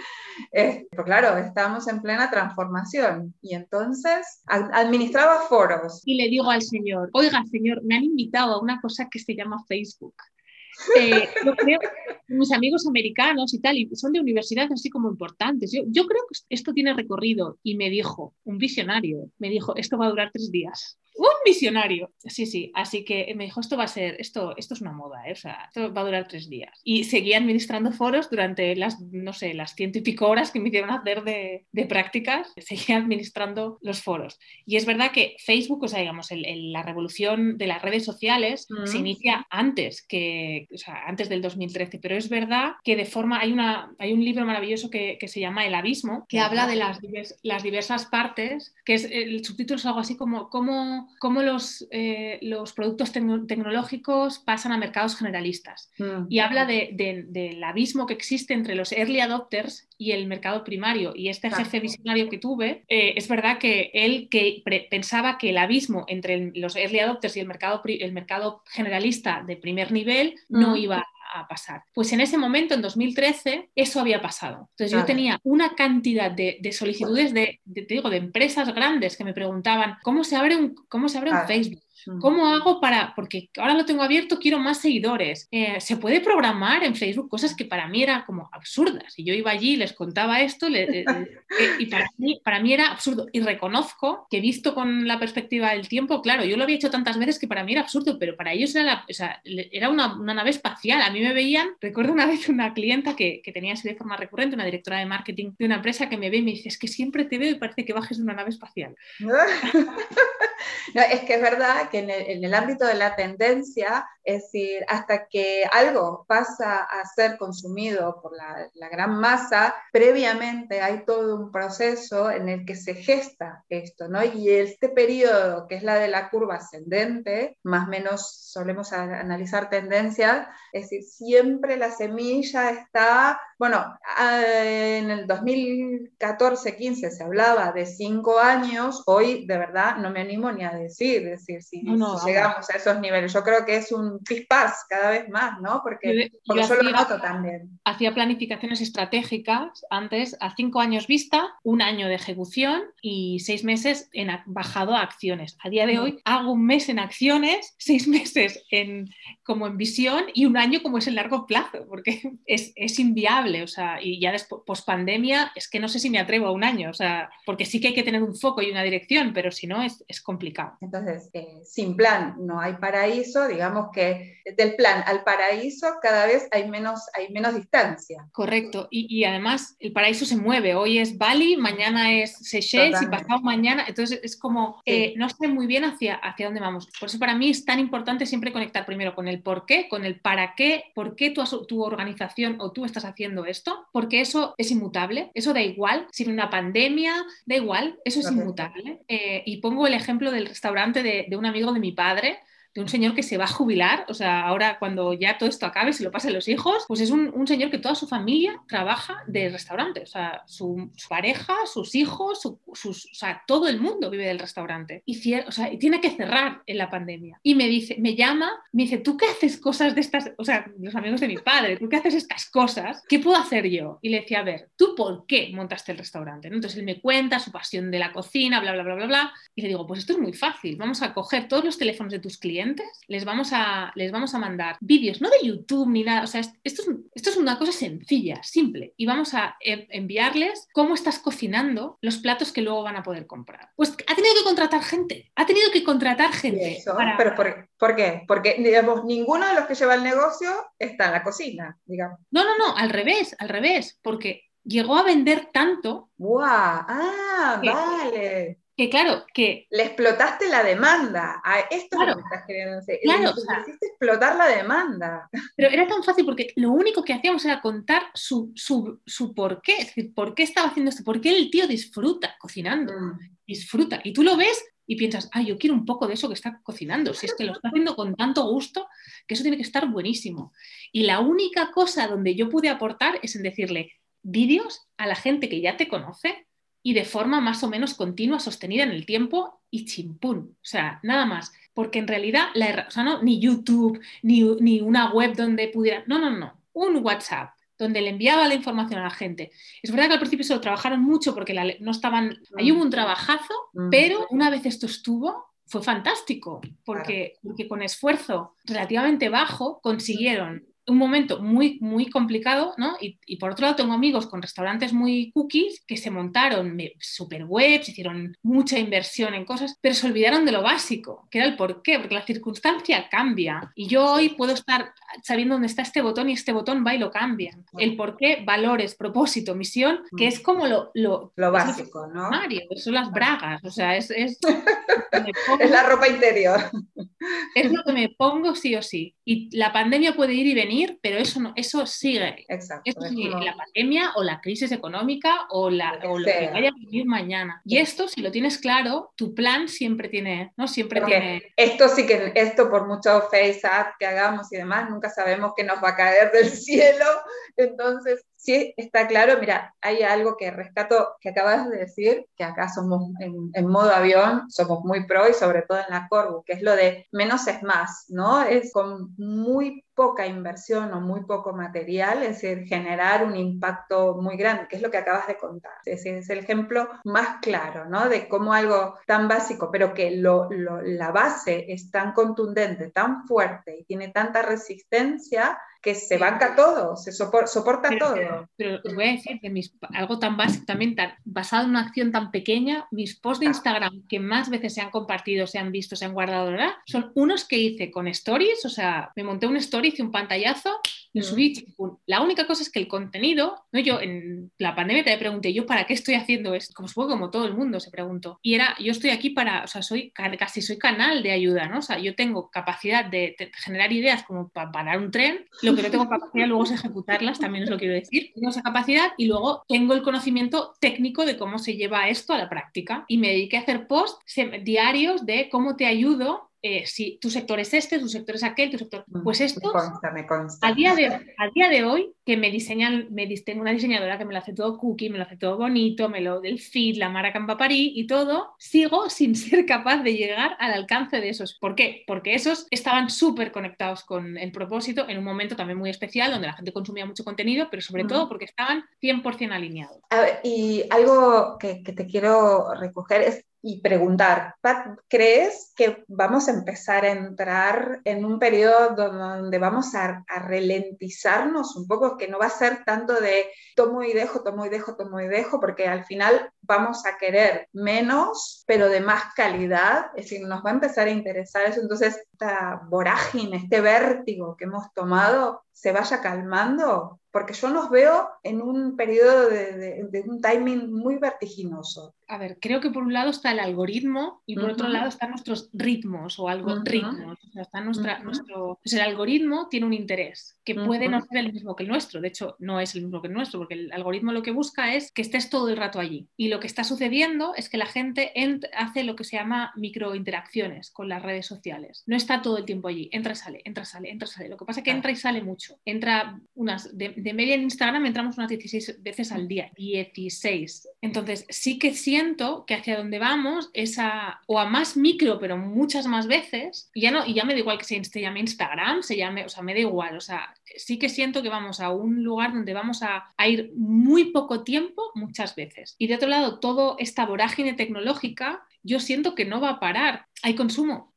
eh, pues claro, estábamos en plena transformación y entonces administraba foros. Y le digo al señor, oiga señor, me han invitado a una cosa que se llama Facebook. Eh, yo creo, mis amigos americanos y tal, y son de universidades así como importantes. Yo, creo que esto tiene recorrido. Y me dijo, un visionario, me dijo, esto va a durar tres días un visionario. Sí, sí, así que me dijo, esto va a ser, esto, esto es una moda, ¿eh? o sea, esto va a durar tres días. Y seguía administrando foros durante las, no sé, las ciento y pico horas que me hicieron hacer de, de prácticas, seguía administrando los foros. Y es verdad que Facebook, o sea, digamos, el, la revolución de las redes sociales se inicia antes que, o sea, antes del 2013, pero es verdad que de forma, hay, una, hay un libro maravilloso que, que se llama El Abismo, que habla de las, las diversas partes, que es, el subtítulo es algo así como, cómo cómo, los, eh, los productos tecnológicos pasan a mercados generalistas. Mm. Y habla del abismo que existe entre los early adopters y el mercado primario. Y este jefe visionario que tuve, eh, es verdad que él que pensaba que el abismo entre los early adopters y el mercado, el mercado generalista de primer nivel no mm. iba a pasar. Pues en ese momento, en 2013, eso había pasado. Entonces yo tenía una cantidad de, solicitudes de, digo, de empresas grandes que me preguntaban, ¿cómo se abre un, cómo se abre un Facebook? ¿Cómo hago para, porque ahora lo tengo abierto, quiero más seguidores? Eh, ¿Se puede programar en Facebook cosas que para mí eran como absurdas? Y yo iba allí y les contaba esto eh, y para mí, para mí era absurdo. Y reconozco que visto con la perspectiva del tiempo, claro, yo lo había hecho tantas veces que para mí era absurdo, pero para ellos era, era una, una, nave espacial. A mí me veían, recuerdo una vez una clienta que, que tenía así de forma recurrente, una directora de marketing de una empresa que me ve y me dice, es que siempre te veo y parece que bajes de una nave espacial. No, es que es verdad que en el, ámbito de la tendencia, es decir, hasta que algo pasa a ser consumido por la, gran masa, previamente hay todo un proceso en el que se gesta esto, ¿no? Y este periodo, que es la de la curva ascendente, más o menos solemos analizar tendencias, es decir, siempre la semilla está, bueno, en el 2014-15 se hablaba de cinco años, hoy de verdad no me animo ni a decir, decir si, llegamos a esos niveles. Yo creo que es un pispás cada vez más, ¿no? Porque, yo, lo noto también. Hacía planificaciones estratégicas antes, a cinco años vista, un año de ejecución y seis meses en bajado a acciones. A día de hoy hago un mes en acciones, seis meses en, como en visión y un año como es en largo plazo, porque es, es inviable, o sea, y ya después, post pandemia, es que no sé si me atrevo a un año, o sea, porque sí que hay que tener un foco y una dirección, pero si no es, es complicado. Entonces, eh, sin plan no hay paraíso, digamos que del plan al paraíso cada vez hay menos, hay menos distancia. Correcto, y, y además el paraíso se mueve, hoy es Bali, mañana es Seychelles y pasado mañana, entonces es como, eh, no sé muy bien hacia, hacia dónde vamos. Por eso para mí es tan importante siempre conectar primero con el por qué, con el para qué, por qué tu, tu organización o tú estás haciendo esto, porque eso es inmutable, eso da igual, si una pandemia, da igual, eso es inmutable. Eh, y pongo el ejemplo del restaurante de, de un amigo de mi padre, de un señor que se va a jubilar, o sea, ahora cuando ya todo esto acabe, se lo pasen los hijos, pues es un, señor que toda su familia trabaja de restaurante, o sea, su, pareja, sus hijos, sus, o sea, todo el mundo vive del restaurante. Y, o sea, y tiene que cerrar en la pandemia. Y me dice, me llama, me dice, ¿tú qué haces cosas de estas? O sea, los amigos de mi padre, ¿tú qué haces estas cosas? ¿Qué puedo hacer yo? Y le decía, a ver, ¿tú por qué montaste el restaurante? Entonces él me cuenta su pasión de la cocina, bla, bla, bla, bla, bla. Y le digo, pues esto es muy fácil, vamos a coger todos los teléfonos de tus clientes les vamos a, les vamos a mandar vídeos, no de YouTube ni nada, o sea, esto es, esto es una cosa sencilla, simple, y vamos a e, enviarles cómo estás cocinando los platos que luego van a poder comprar. Pues ha tenido que contratar gente, ha tenido que contratar gente. Pero por, qué? Porque digamos, ninguno de los que lleva el negocio está en la cocina, digamos. No, no, no, al revés, al revés, porque llegó a vender tanto. ¡Wow! ¡Ah, vale! Que claro, que... Le explotaste la demanda. A esto claro, que estás queriendo decir. Claro, o explotar la demanda. Pero era tan fácil porque lo único que hacíamos era contar su, su, su por qué. Es decir, por qué estaba haciendo esto, por qué el tío disfruta cocinando. Mm. Disfruta. Y tú lo ves y piensas, ah, yo quiero un poco de eso que está cocinando. Si es que lo está haciendo con tanto gusto, que eso tiene que estar buenísimo. Y la única cosa donde yo pude aportar es en decirle vídeos a la gente que ya te conoce y de forma más o menos continua, sostenida en el tiempo y chimpún. O sea, nada más. Porque en realidad, la, o sea, no, ni YouTube, ni, ni una web donde pudiera. No, no, no. Un WhatsApp donde le enviaba la información a la gente. Es verdad que al principio se lo trabajaron mucho porque no estaban. Ahí hubo un trabajazo, mm. pero una vez esto estuvo, fue fantástico, porque, porque con esfuerzo relativamente bajo consiguieron un momento muy, muy complicado, ¿no? Y, por otro lado tengo amigos con restaurantes muy cookies que se montaron super webs, hicieron mucha inversión en cosas, pero se olvidaron de lo básico, que era el por qué, porque la circunstancia cambia. Y yo hoy puedo estar sabiendo dónde está este botón y este botón va y lo cambian. El por qué, valores, propósito, misión, que es como lo, lo, básico, ¿no? Mario, son las bragas, o sea, es... Es, es la ropa interior. Es lo que me pongo sí o sí. Y la pandemia puede ir y venir pero eso, no, eso sigue. Exacto, La pandemia o la crisis económica o, la, lo que vaya a vivir mañana. Y esto, si lo tienes claro, tu plan siempre tiene, ¿no? Siempre tiene... Esto sí que, esto por mucho face que hagamos y demás, nunca sabemos que nos va a caer del cielo. Entonces, sí está claro, mira, hay algo que rescato que acabas de decir, que acá somos en, modo avión, somos muy pro y sobre todo en la Corbu, que es lo de menos es más, ¿no? Es con muy poca inversión o muy poco material, es decir, generar un impacto muy grande, que es lo que acabas de contar. Es decir, es el ejemplo más claro, ¿no? De cómo algo tan básico, pero que lo, la base es tan contundente, tan fuerte y tiene tanta resistencia, que se banca todo, se soporta todo. Pero, os voy a decir que mis, algo tan básico, también tan, basado en una acción tan pequeña, mis posts de Instagram que más veces se han compartido, se han visto, se han guardado, ¿verdad? Son unos que hice con stories, o sea, me monté un story, hice un pantallazo, lo mm. subí. La única cosa es que el contenido, ¿no? yo en la pandemia te pregunté, ¿yo para qué estoy haciendo esto? Como supongo como todo el mundo se preguntó. Y era, yo estoy aquí para, o sea, soy casi soy canal de ayuda, ¿no? O sea, yo tengo capacidad de, generar ideas como para parar un tren, lo que no tengo capacidad luego es ejecutarlas, también os lo quiero decir. Tengo esa capacidad y luego tengo el conocimiento técnico de cómo se lleva esto a la práctica. Y me dediqué a hacer posts diarios de cómo te ayudo eh, si tu sector es este, tu sector es aquel, tu sector. Mm, pues esto, A, día de, a día de hoy, que me diseñan, me tengo una diseñadora que me lo hace todo cookie, me lo hace todo bonito, me lo del feed, la Mara Campapari y todo, sigo sin ser capaz de llegar al alcance de esos. ¿Por qué? Porque esos estaban súper conectados con el propósito en un momento también muy especial donde la gente consumía mucho contenido, pero sobre todo porque estaban 100% alineados. y algo que, que te quiero recoger es y preguntar, Pat, ¿crees que vamos a empezar a entrar en un periodo donde vamos a, a, ralentizarnos un poco, que no va a ser tanto de tomo y dejo, tomo y dejo, tomo y dejo, porque al final vamos a querer menos, pero de más calidad, es decir, nos va a empezar a interesar eso, entonces esta vorágine, este vértigo que hemos tomado, se vaya calmando, porque yo nos veo en un periodo de, un timing muy vertiginoso. A ver, creo que por un lado está el algoritmo y por otro lado están nuestros ritmos o algo ritmos. O sea, está nuestra, nuestro, pues el algoritmo tiene un interés que puede no ser el mismo que el nuestro. De hecho, no es el mismo que el nuestro, porque el algoritmo lo que busca es que estés todo el rato allí. Y lo que está sucediendo es que la gente hace lo que se llama microinteracciones con las redes sociales. No está todo el tiempo allí. Entra y sale, entra sale, entra y sale. Lo que pasa es que entra y sale mucho Entra unas, de, media en Instagram entramos unas 16 veces al día, 16. Entonces sí que siento que hacia donde vamos es a, o a más micro, pero muchas más veces, y ya, no, y ya me da igual que se llame Instagram, se llame, o sea, me da igual, o sea, sí que siento que vamos a un lugar donde vamos a, a ir muy poco tiempo muchas veces. Y de otro lado, toda esta vorágine tecnológica yo siento que no va a parar. Hay consumo,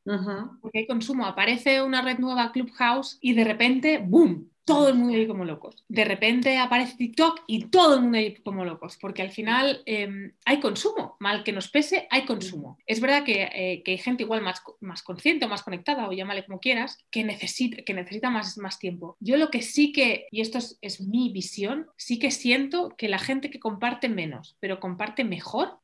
porque hay consumo. Aparece una red nueva, Clubhouse, y de repente, ¡boom! Todo el mundo ahí como locos. De repente aparece TikTok y todo el mundo ahí como locos, porque al final em, hay consumo, mal que nos pese, hay consumo. Es verdad eh, que, hay gente igual más, más consciente o más conectada, o llámale como quieras, que necesita, que necesita más, más tiempo. Yo lo que sí que, y esto es, mi visión, sí que siento que la gente que comparte menos, pero comparte mejor,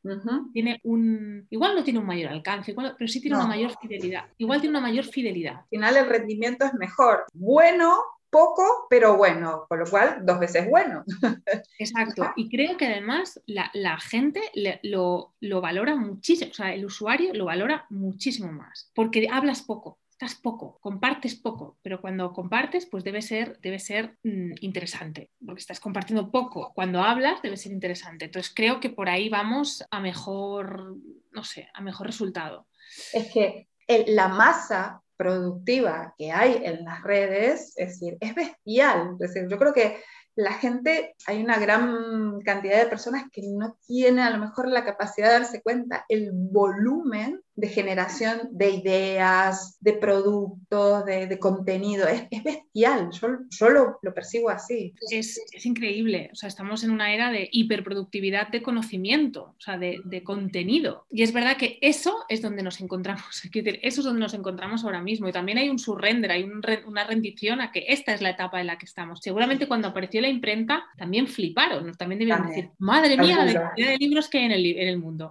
tiene un, igual no tiene un mayor alcance, pero sí tiene una mayor fidelidad. Igual tiene una mayor fidelidad. Al final el rendimiento es mejor. Bueno, poco, pero bueno, con lo cual dos veces bueno. Exacto, y creo que además la, gente lo, lo, valora muchísimo, o sea, el usuario lo valora muchísimo más, porque hablas poco. Estás poco, compartes poco, pero cuando compartes, pues debe ser, debe ser mm, interesante, porque estás compartiendo poco. Cuando hablas, debe ser interesante. Entonces creo que por ahí vamos a mejor, no sé, a mejor resultado. Es que la masa productiva que hay en las redes, es decir, es bestial. Es decir, yo creo que la gente, hay una gran cantidad de personas que no tienen a lo mejor la capacidad de darse cuenta el volumen de generación de ideas, de productos, de, contenido. Es, bestial, yo, yo lo, percibo así. Es, increíble, o sea, estamos en una era de hiperproductividad de conocimiento, o sea, de, contenido. Y es verdad que eso es donde nos encontramos, eso es donde nos encontramos ahora mismo. Y también hay un surrender, hay una rendición a que esta es la etapa en la que estamos. Seguramente cuando apareció la imprenta también fliparon, también debieron decir, madre mía, la cantidad de libros que hay en el, en el mundo.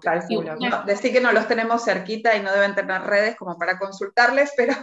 decir que no los tenemos cerquita y no deben tener redes como para consultarles, pero,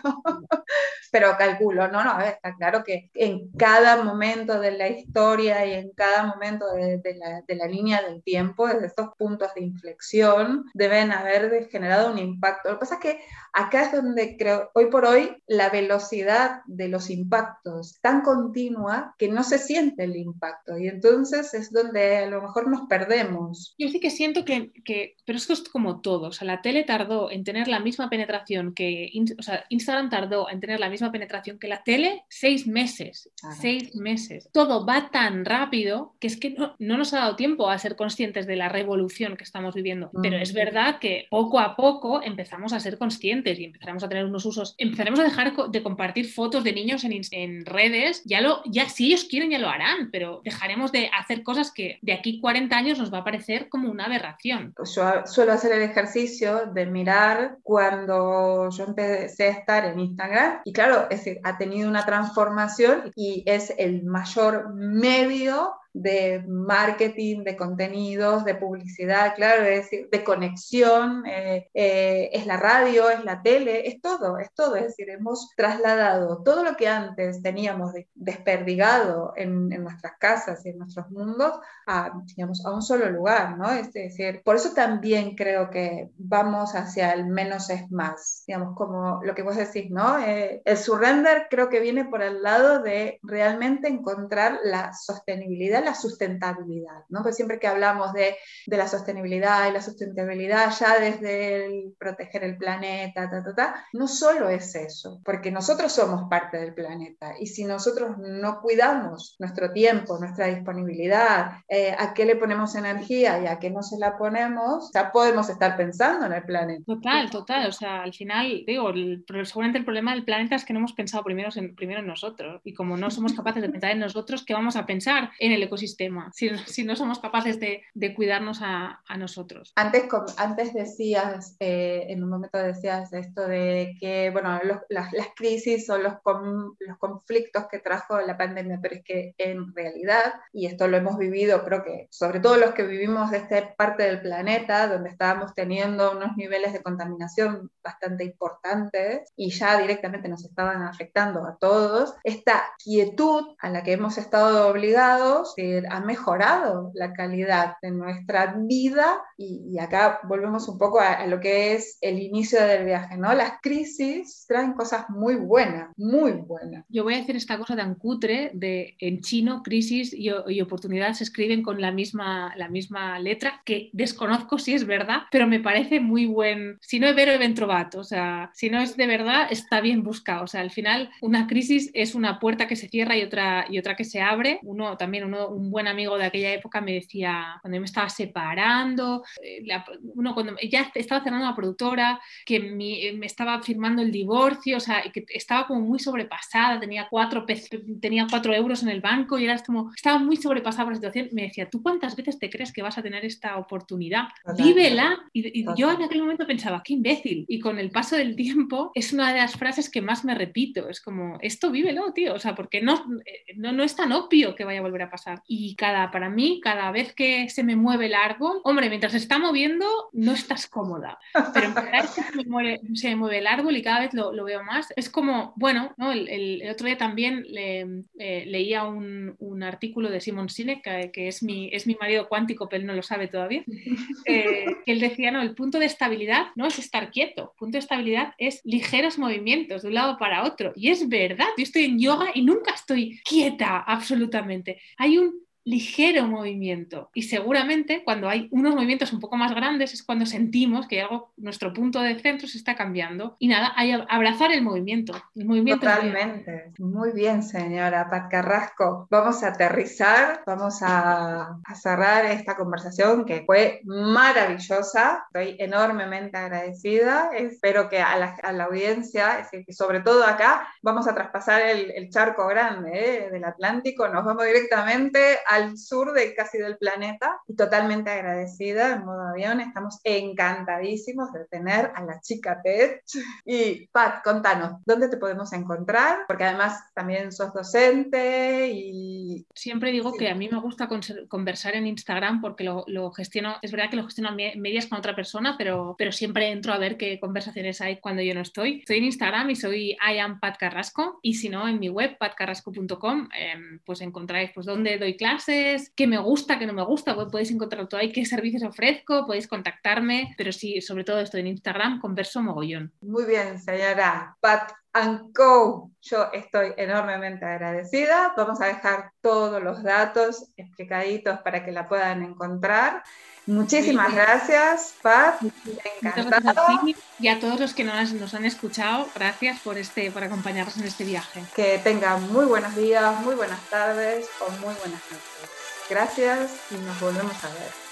pero calculo, ¿no? No, a ver, está claro que en cada momento de la historia y en cada momento de, la, de la, línea del tiempo, desde estos puntos de inflexión, deben haber generado un impacto. Lo que pasa es que acá es donde creo, hoy por hoy, la velocidad de los impactos tan continua que no se siente el impacto y entonces es donde a lo mejor nos perdemos. Yo sí que siento que, que pero esto es como todo, o sea, la tele tardó en tener la misma penetración que, o sea, Instagram tardó en tener la misma penetración que la tele, seis meses, seis meses. Todo va tan rápido que es que no, nos ha dado tiempo a ser conscientes de la revolución que estamos viviendo. Pero es verdad que poco a poco empezamos a ser conscientes y empezaremos a tener unos usos, empezaremos a dejar de compartir fotos de niños en, en redes, ya lo, ya si ellos quieren ya lo harán, pero dejaremos de hacer cosas que de aquí 40 años nos va a parecer como una aberración. Yo suelo hacer el ejercicio de mirar cuando yo empecé a estar en Instagram. Y claro, ha tenido una transformación y es el mayor medio de marketing, de contenidos, de publicidad, claro, es decir, de conexión, eh, eh, es la radio, es la tele, es todo, es todo, es decir, hemos trasladado todo lo que antes teníamos desperdigado en, nuestras casas y en nuestros mundos a, digamos, a un solo lugar, ¿no? Es decir, por eso también creo que vamos hacia el menos es más, digamos, como lo que vos decís, ¿no? Eh, el surrender creo que viene por el lado de realmente encontrar la sostenibilidad la sustentabilidad, ¿no? Pues siempre que hablamos de, de, la sostenibilidad y la sustentabilidad ya desde el proteger el planeta, ta, ta, ta, no solo es eso, porque nosotros somos parte del planeta y si nosotros no cuidamos nuestro tiempo, nuestra disponibilidad, eh, a qué le ponemos energía y a qué no se la ponemos, ya podemos estar pensando en el planeta. Total, total, o sea, al final, digo, el, seguramente el problema del planeta es que no hemos pensado primero en, primero en nosotros y como no somos capaces de pensar en nosotros, ¿qué vamos a pensar en el ecosistema, si, si no somos capaces de, de cuidarnos a, a, nosotros. Antes, antes decías, eh, en un momento decías esto de que, bueno, las, las, crisis o los, los conflictos que trajo la pandemia, pero es que en realidad, y esto lo hemos vivido, creo que sobre todo los que vivimos de esta parte del planeta, donde estábamos teniendo unos niveles de contaminación bastante importantes y ya directamente nos estaban afectando a todos, esta quietud a la que hemos estado obligados ha mejorado la calidad de nuestra vida y, acá volvemos un poco a, lo que es el inicio del viaje, ¿no? Las crisis traen cosas muy buenas, muy buenas. Yo voy a decir esta cosa tan cutre de en chino crisis y, y oportunidad se escriben con la misma, la misma letra que desconozco si es verdad, pero me parece muy buen, si no es vero ventrovato, o sea, si no es de verdad está bien buscado, o sea, al final una crisis es una puerta que se cierra y otra, y otra que se abre, uno también uno un buen amigo de aquella época me decía, cuando yo me estaba separando, eh, uno cuando ya estaba cerrando la productora, que eh, me estaba firmando el divorcio, o sea, que estaba como muy sobrepasada, tenía cuatro, tenía cuatro euros en el banco y era como, estaba muy sobrepasada por la situación. Me decía, ¿tú cuántas veces te crees que vas a tener esta oportunidad? Vívela. Y, yo en aquel momento pensaba, qué imbécil. Y con el paso del tiempo es una de las frases que más me repito. Es como, esto vívelo, tío. O sea, porque no, eh, no, no es tan obvio que vaya a volver a pasar y cada, para mí, cada vez que se me mueve el árbol, hombre, mientras se está moviendo, no estás cómoda, pero cada vez que se me mueve, se me mueve el árbol y cada vez lo, lo veo más, es como, bueno, ¿no? el, el, otro día también le, eh, leía un, un, artículo de Simon Sinek, que, que, es, mi, es mi marido cuántico, pero él no lo sabe todavía, eh, que él decía, no, el punto de estabilidad no es estar quieto, el punto de estabilidad es ligeros movimientos de un lado para otro, y es verdad, yo estoy en yoga y nunca estoy quieta absolutamente. Hay un ligero movimiento. Y seguramente cuando hay unos movimientos un poco más grandes es cuando sentimos que algo, nuestro punto de centro se está cambiando. Y nada, hay abrazar el movimiento. El movimiento Totalmente. Muy bien, señora Pat Carrasco. Vamos a aterrizar, vamos a, cerrar esta conversación que fue maravillosa. Estoy enormemente agradecida. Espero que a la, a la audiencia, sobre todo acá, vamos a traspasar el, el charco grande ¿eh? del Atlántico. Nos vamos directamente al sur de casi del planeta y totalmente agradecida en modo avión. Estamos encantadísimos de tener a la chica Tech. Y Pat, contanos, ¿dónde te podemos encontrar? Porque además también sos docente y... Siempre digo que a mí me gusta conversar en Instagram porque lo, lo, gestiono, es verdad que lo gestiono medias con otra persona, pero, pero siempre entro a ver qué conversaciones hay cuando yo no estoy. Estoy en Instagram y soy I am Pat Carrasco y si no, en mi web patcarrasco.com em, pues encontráis pues dónde doy clases qué me gusta, qué no me gusta, pues podéis encontrar todo ahí, qué servicios ofrezco, podéis contactarme, pero sí, sobre todo esto en Instagram, converso mogollón. Muy bien, señora Pat Co. Yo estoy enormemente agradecida. Vamos a dejar todos los datos explicaditos para que la puedan encontrar. Muchísimas gracias, Pat. Encantada. Y a todos los que nos, nos, han escuchado, gracias por, este, por acompañarnos en este viaje. Que tengan muy buenos días, muy buenas tardes o muy buenas noches. Gracias y nos volvemos a ver.